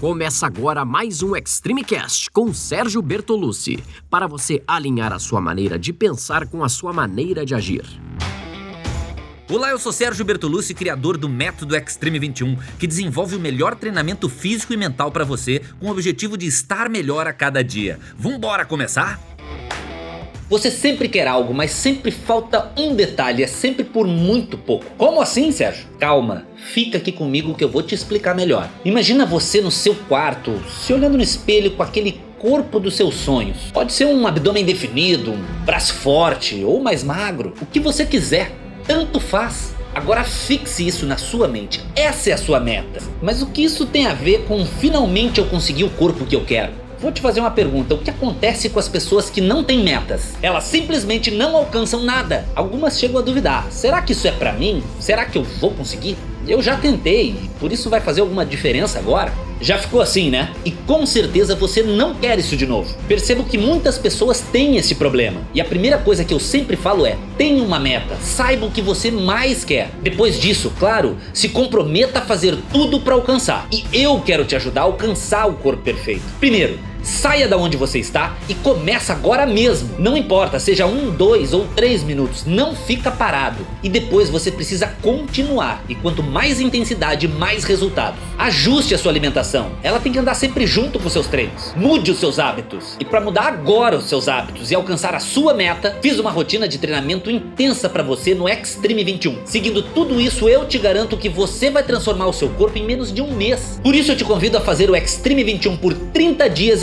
Começa agora mais um Extreme Cast com Sérgio Bertolucci, para você alinhar a sua maneira de pensar com a sua maneira de agir. Olá, eu sou Sérgio Bertolucci, criador do Método Extreme 21, que desenvolve o melhor treinamento físico e mental para você com o objetivo de estar melhor a cada dia. Vambora começar? Você sempre quer algo, mas sempre falta um detalhe, é sempre por muito pouco. Como assim, Sérgio? Calma, fica aqui comigo que eu vou te explicar melhor. Imagina você no seu quarto, se olhando no espelho com aquele corpo dos seus sonhos. Pode ser um abdômen definido, um braço forte ou mais magro, o que você quiser, tanto faz. Agora fixe isso na sua mente. Essa é a sua meta. Mas o que isso tem a ver com finalmente eu conseguir o corpo que eu quero? Vou te fazer uma pergunta: o que acontece com as pessoas que não têm metas? Elas simplesmente não alcançam nada. Algumas chegam a duvidar: será que isso é para mim? Será que eu vou conseguir? Eu já tentei, por isso vai fazer alguma diferença agora? Já ficou assim, né? E com certeza você não quer isso de novo. Percebo que muitas pessoas têm esse problema. E a primeira coisa que eu sempre falo é: tenha uma meta, saiba o que você mais quer. Depois disso, claro, se comprometa a fazer tudo para alcançar. E eu quero te ajudar a alcançar o corpo perfeito. Primeiro, Saia da onde você está e começa agora mesmo. Não importa, seja um, dois ou três minutos, não fica parado. E depois você precisa continuar. E quanto mais intensidade, mais resultados. Ajuste a sua alimentação. Ela tem que andar sempre junto com seus treinos. Mude os seus hábitos. E para mudar agora os seus hábitos e alcançar a sua meta, fiz uma rotina de treinamento intensa para você no Extreme 21. Seguindo tudo isso, eu te garanto que você vai transformar o seu corpo em menos de um mês. Por isso eu te convido a fazer o Extreme 21 por 30 dias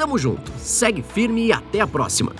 Tamo junto, segue firme e até a próxima!